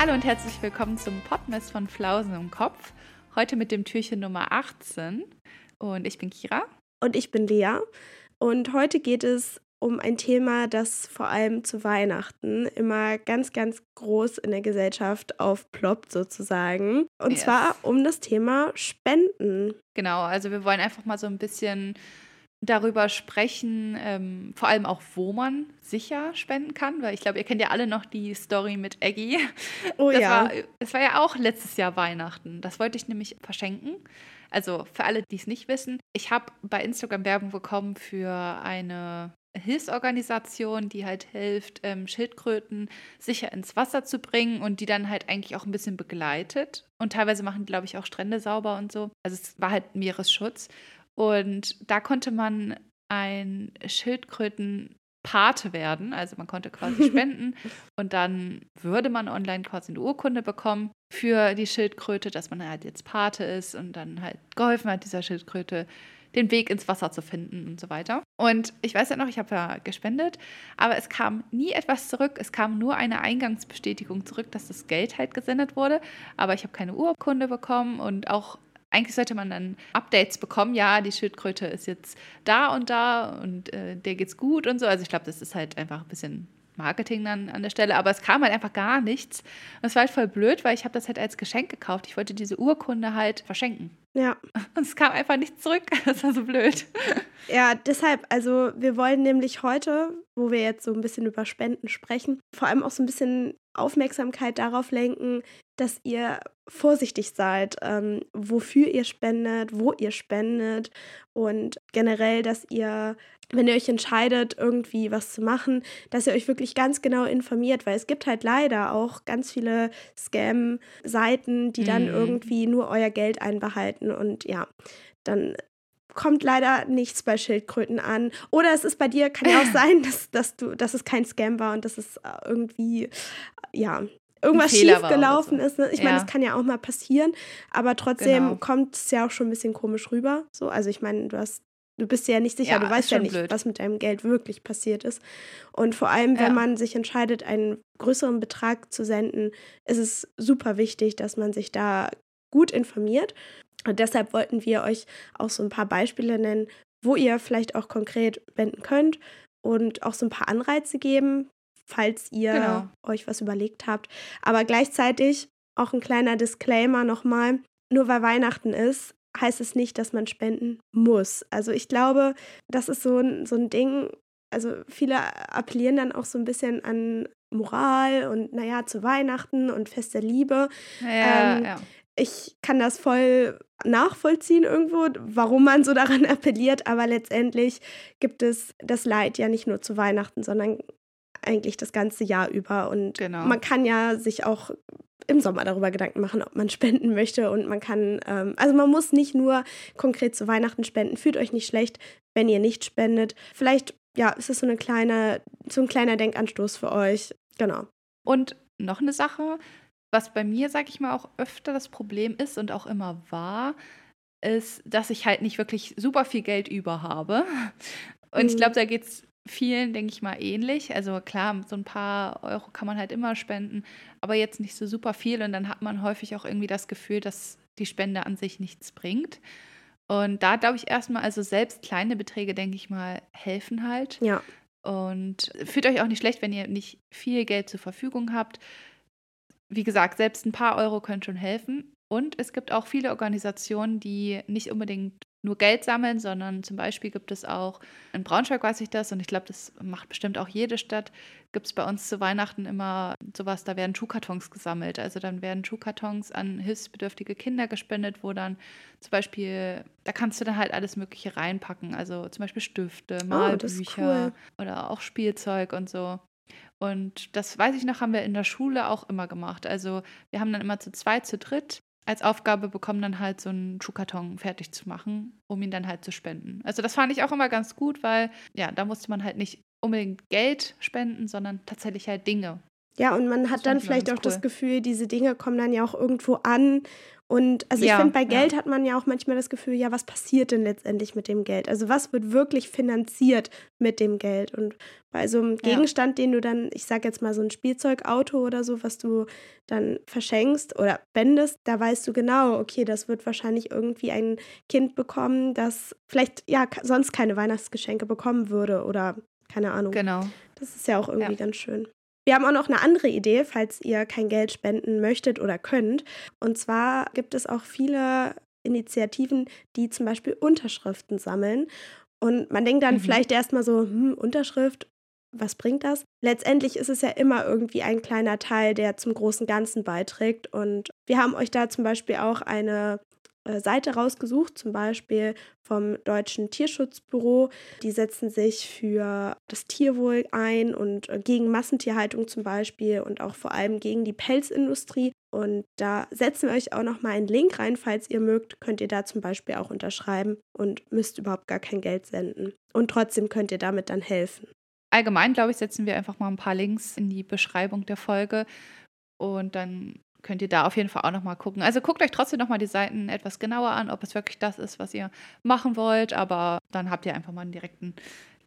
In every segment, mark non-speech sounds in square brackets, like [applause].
Hallo und herzlich willkommen zum Podmess von Flausen im Kopf. Heute mit dem Türchen Nummer 18. Und ich bin Kira. Und ich bin Lea. Und heute geht es um ein Thema, das vor allem zu Weihnachten immer ganz, ganz groß in der Gesellschaft aufploppt, sozusagen. Und yes. zwar um das Thema Spenden. Genau, also wir wollen einfach mal so ein bisschen darüber sprechen, ähm, vor allem auch, wo man sicher spenden kann, weil ich glaube, ihr kennt ja alle noch die Story mit Aggie. Oh [laughs] das ja. War, es war ja auch letztes Jahr Weihnachten. Das wollte ich nämlich verschenken. Also für alle, die es nicht wissen, ich habe bei Instagram Werbung bekommen für eine Hilfsorganisation, die halt hilft, ähm, Schildkröten sicher ins Wasser zu bringen und die dann halt eigentlich auch ein bisschen begleitet. Und teilweise machen die, glaube ich, auch Strände sauber und so. Also es war halt Meeresschutz. Und da konnte man ein Schildkrötenpate werden. Also man konnte quasi [laughs] spenden und dann würde man online quasi eine Urkunde bekommen für die Schildkröte, dass man halt jetzt Pate ist und dann halt geholfen hat, dieser Schildkröte den Weg ins Wasser zu finden und so weiter. Und ich weiß ja noch, ich habe ja gespendet, aber es kam nie etwas zurück. Es kam nur eine Eingangsbestätigung zurück, dass das Geld halt gesendet wurde. Aber ich habe keine Urkunde bekommen und auch eigentlich sollte man dann Updates bekommen, ja, die Schildkröte ist jetzt da und da und äh, der geht's gut und so. Also ich glaube, das ist halt einfach ein bisschen Marketing dann an der Stelle, aber es kam halt einfach gar nichts. Und es war halt voll blöd, weil ich habe das halt als Geschenk gekauft. Ich wollte diese Urkunde halt verschenken. Ja. [laughs] Und es kam einfach nicht zurück. [laughs] Das war so blöd. Ja, deshalb, also wir wollen nämlich heute, wo wir jetzt so ein bisschen über Spenden sprechen, vor allem auch so ein bisschen Aufmerksamkeit darauf lenken, dass ihr vorsichtig seid, ähm, wofür ihr spendet, wo ihr spendet und generell, dass ihr, wenn ihr euch entscheidet, irgendwie was zu machen, dass ihr euch wirklich ganz genau informiert, weil es gibt halt leider auch ganz viele Scam-Seiten, die dann mhm. irgendwie nur euer Geld einbehalten und ja, dann kommt leider nichts bei Schildkröten an. Oder es ist bei dir, kann ja auch [laughs] sein, dass, dass, du, dass es kein Scam war und dass es äh, irgendwie, ja, irgendwas schief gelaufen so. ist. Ne? Ich ja. meine, das kann ja auch mal passieren, aber trotzdem genau. kommt es ja auch schon ein bisschen komisch rüber. So, also ich meine, du hast Du bist dir ja nicht sicher, ja, du weißt ja nicht, blöd. was mit deinem Geld wirklich passiert ist. Und vor allem, wenn ja. man sich entscheidet, einen größeren Betrag zu senden, ist es super wichtig, dass man sich da gut informiert. Und deshalb wollten wir euch auch so ein paar Beispiele nennen, wo ihr vielleicht auch konkret wenden könnt und auch so ein paar Anreize geben, falls ihr genau. euch was überlegt habt. Aber gleichzeitig auch ein kleiner Disclaimer nochmal. Nur weil Weihnachten ist, heißt es nicht, dass man spenden muss. Also ich glaube, das ist so ein, so ein Ding, also viele appellieren dann auch so ein bisschen an Moral und naja, zu Weihnachten und Fest der Liebe. Ja, ähm, ja. Ich kann das voll nachvollziehen irgendwo, warum man so [laughs] daran appelliert, aber letztendlich gibt es das Leid ja nicht nur zu Weihnachten, sondern eigentlich das ganze Jahr über. Und genau. man kann ja sich auch im Sommer darüber Gedanken machen, ob man [laughs] spenden möchte. Und man kann, ähm, also man muss nicht nur konkret zu Weihnachten spenden. Fühlt euch nicht schlecht, wenn ihr nicht spendet. Vielleicht, ja, ist es so eine kleine, so ein kleiner Denkanstoß für euch. Genau. Und noch eine Sache, was bei mir, sag ich mal, auch öfter das Problem ist und auch immer war, ist, dass ich halt nicht wirklich super viel Geld über habe. Und mhm. ich glaube, da geht es vielen, denke ich mal, ähnlich. Also klar, so ein paar Euro kann man halt immer spenden, aber jetzt nicht so super viel. Und dann hat man häufig auch irgendwie das Gefühl, dass die Spende an sich nichts bringt. Und da glaube ich erstmal, also selbst kleine Beträge, denke ich mal, helfen halt. Ja. Und fühlt euch auch nicht schlecht, wenn ihr nicht viel Geld zur Verfügung habt. Wie gesagt, selbst ein paar Euro können schon helfen. Und es gibt auch viele Organisationen, die nicht unbedingt nur Geld sammeln, sondern zum Beispiel gibt es auch, in Braunschweig weiß ich das und ich glaube, das macht bestimmt auch jede Stadt, gibt es bei uns zu Weihnachten immer sowas, da werden Schuhkartons gesammelt. Also dann werden Schuhkartons an hilfsbedürftige Kinder gespendet, wo dann zum Beispiel, da kannst du dann halt alles Mögliche reinpacken. Also zum Beispiel Stifte, oh, Malbücher oh, cool. oder auch Spielzeug und so. Und das weiß ich noch, haben wir in der Schule auch immer gemacht. Also wir haben dann immer zu zweit, zu dritt als Aufgabe bekommen, dann halt so einen Schuhkarton fertig zu machen, um ihn dann halt zu spenden. Also das fand ich auch immer ganz gut, weil ja, da musste man halt nicht unbedingt Geld spenden, sondern tatsächlich halt Dinge. Ja, und man hat dann vielleicht auch cool. das Gefühl, diese Dinge kommen dann ja auch irgendwo an Und also ich Ja, finde, bei ja. Geld hat man ja auch manchmal das Gefühl, ja, was passiert denn letztendlich mit dem Geld? Also was wird wirklich finanziert mit dem Geld? Und bei so einem Ja. Gegenstand, den du dann, ich sag jetzt mal so ein Spielzeugauto oder so, was du dann verschenkst oder spendest, da weißt du genau, okay, das wird wahrscheinlich irgendwie ein Kind bekommen, das vielleicht ja sonst keine Weihnachtsgeschenke bekommen würde oder keine Ahnung. Genau. Das ist ja auch irgendwie Ja. ganz schön. Wir haben auch noch eine andere Idee, falls ihr kein Geld spenden möchtet oder könnt. Und zwar gibt es auch viele Initiativen, die zum Beispiel Unterschriften sammeln. Und man denkt dann Mhm. vielleicht erstmal so, hm, Unterschrift, was bringt das? Letztendlich ist es ja immer irgendwie ein kleiner Teil, der zum großen Ganzen beiträgt. Und wir haben euch da zum Beispiel auch eine Seite rausgesucht, zum Beispiel vom Deutschen Tierschutzbüro. Die setzen sich für das Tierwohl ein und äh, gegen Massentierhaltung zum Beispiel und auch vor allem gegen die Pelzindustrie. Und da setzen wir euch auch noch mal einen Link rein, falls ihr mögt, könnt ihr da zum Beispiel auch unterschreiben und müsst überhaupt gar kein Geld senden. Und trotzdem könnt ihr damit dann helfen. Allgemein, glaube ich, setzen wir einfach mal ein paar Links in die Beschreibung der Folge und dann könnt ihr da auf jeden Fall auch nochmal gucken. Also guckt euch trotzdem nochmal die Seiten etwas genauer an, ob es wirklich das ist, was ihr machen wollt, aber dann habt ihr einfach mal einen direkten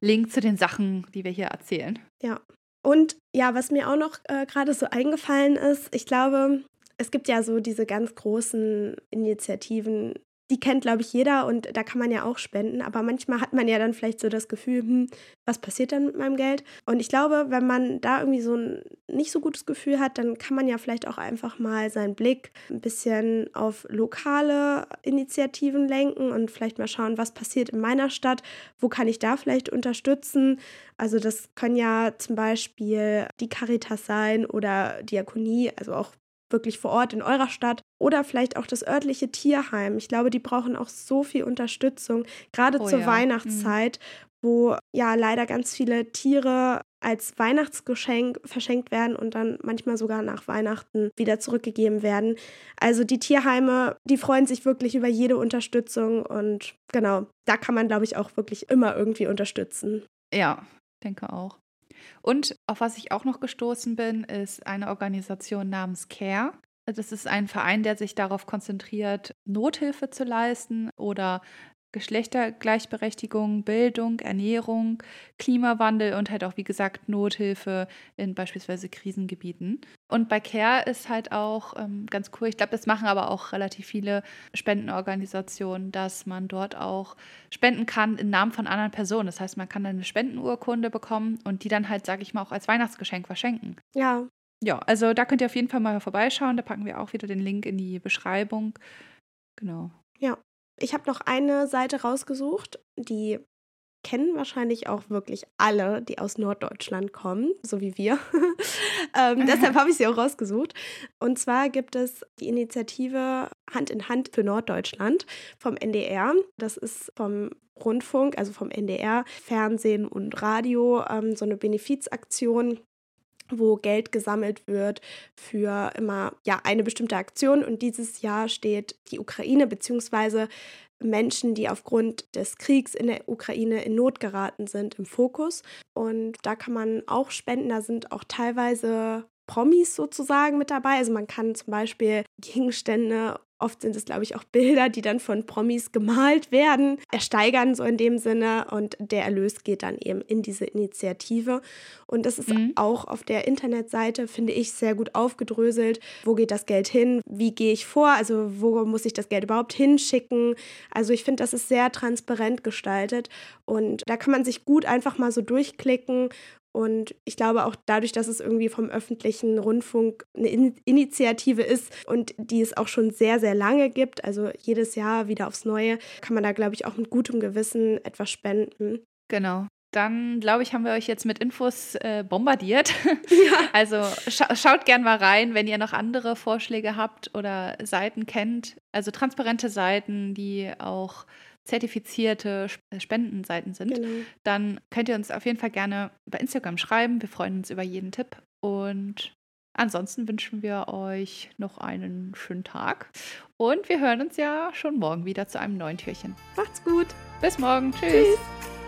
Link zu den Sachen, die wir hier erzählen. Ja. Und ja, was mir auch noch äh, gerade so eingefallen ist, ich glaube, es gibt ja so diese ganz großen Initiativen, die kennt, glaube ich, jeder und da kann man ja auch spenden, aber manchmal hat man ja dann vielleicht so das Gefühl, hm, was passiert dann mit meinem Geld? Und ich glaube, wenn man da irgendwie so ein nicht so gutes Gefühl hat, dann kann man ja vielleicht auch einfach mal seinen Blick ein bisschen auf lokale Initiativen lenken und vielleicht mal schauen, was passiert in meiner Stadt, wo kann ich da vielleicht unterstützen. Also das können ja zum Beispiel die Caritas sein oder Diakonie, also auch wirklich vor Ort in eurer Stadt oder vielleicht auch das örtliche Tierheim. Ich glaube, die brauchen auch so viel Unterstützung, gerade Oh zur ja. Weihnachtszeit, wo ja leider ganz viele Tiere als Weihnachtsgeschenk verschenkt werden und dann manchmal sogar nach Weihnachten wieder zurückgegeben werden. Also die Tierheime, die freuen sich wirklich über jede Unterstützung und genau, da kann man, glaube ich, auch wirklich immer irgendwie unterstützen. Ja, denke auch. Und auf was ich auch noch gestoßen bin, ist eine Organisation namens CARE. Das ist ein Verein, der sich darauf konzentriert, Nothilfe zu leisten oder Geschlechtergleichberechtigung, Bildung, Ernährung, Klimawandel und halt auch, wie gesagt, Nothilfe in beispielsweise Krisengebieten. Und bei CARE ist halt auch ähm, ganz cool, ich glaube, das machen aber auch relativ viele Spendenorganisationen, dass man dort auch spenden kann im Namen von anderen Personen. Das heißt, man kann dann eine Spendenurkunde bekommen und die dann halt, sage ich mal, auch als Weihnachtsgeschenk verschenken. Ja, Ja, also da könnt ihr auf jeden Fall mal vorbeischauen. Da packen wir auch wieder den Link in die Beschreibung. Genau. Ich habe noch eine Seite rausgesucht, die kennen wahrscheinlich auch wirklich alle, die aus Norddeutschland kommen, so wie wir. [laughs] ähm, deshalb habe ich sie auch rausgesucht. Und zwar gibt es die Initiative Hand in Hand für Norddeutschland vom NDR. Das ist vom Rundfunk, also vom NDR, Fernsehen und Radio, ähm, so eine Benefizaktion wo Geld gesammelt wird für immer ja eine bestimmte Aktion und dieses Jahr steht die Ukraine beziehungsweise Menschen, die aufgrund des Kriegs in der Ukraine in Not geraten sind, im Fokus. Und da kann man auch spenden. Da sind auch teilweise Promis sozusagen mit dabei. Also man kann zum Beispiel Gegenstände, oft sind es, glaube ich, auch Bilder, die dann von Promis gemalt werden, ersteigern so in dem Sinne. Und der Erlös geht dann eben in diese Initiative. Und das ist Mhm. auch auf der Internetseite, finde ich, sehr gut aufgedröselt. Wo geht das Geld hin? Wie gehe ich vor? Also wo muss ich das Geld überhaupt hinschicken? Also ich finde, das ist sehr transparent gestaltet. Und da kann man sich gut einfach mal so durchklicken und ich glaube auch dadurch, dass es irgendwie vom öffentlichen Rundfunk eine In Initiative ist und die es auch schon sehr, sehr lange gibt, also jedes Jahr wieder aufs Neue, kann man da, glaube ich, auch mit gutem Gewissen etwas spenden. Genau. Dann, glaube ich, haben wir euch jetzt mit Infos äh, bombardiert. [laughs] [laughs] Ja. Also scha schaut gern mal rein, wenn ihr noch andere Vorschläge habt oder Seiten kennt. Also transparente Seiten, die auch zertifizierte äh, Spendenseiten sind. Genau. Dann könnt ihr uns auf jeden Fall gerne bei Instagram schreiben. Wir freuen uns über jeden Tipp. Und ansonsten wünschen wir euch noch einen schönen Tag. Und wir hören uns ja schon morgen wieder zu einem neuen Türchen. Macht's gut. Bis morgen. Tschüss. Tschüss.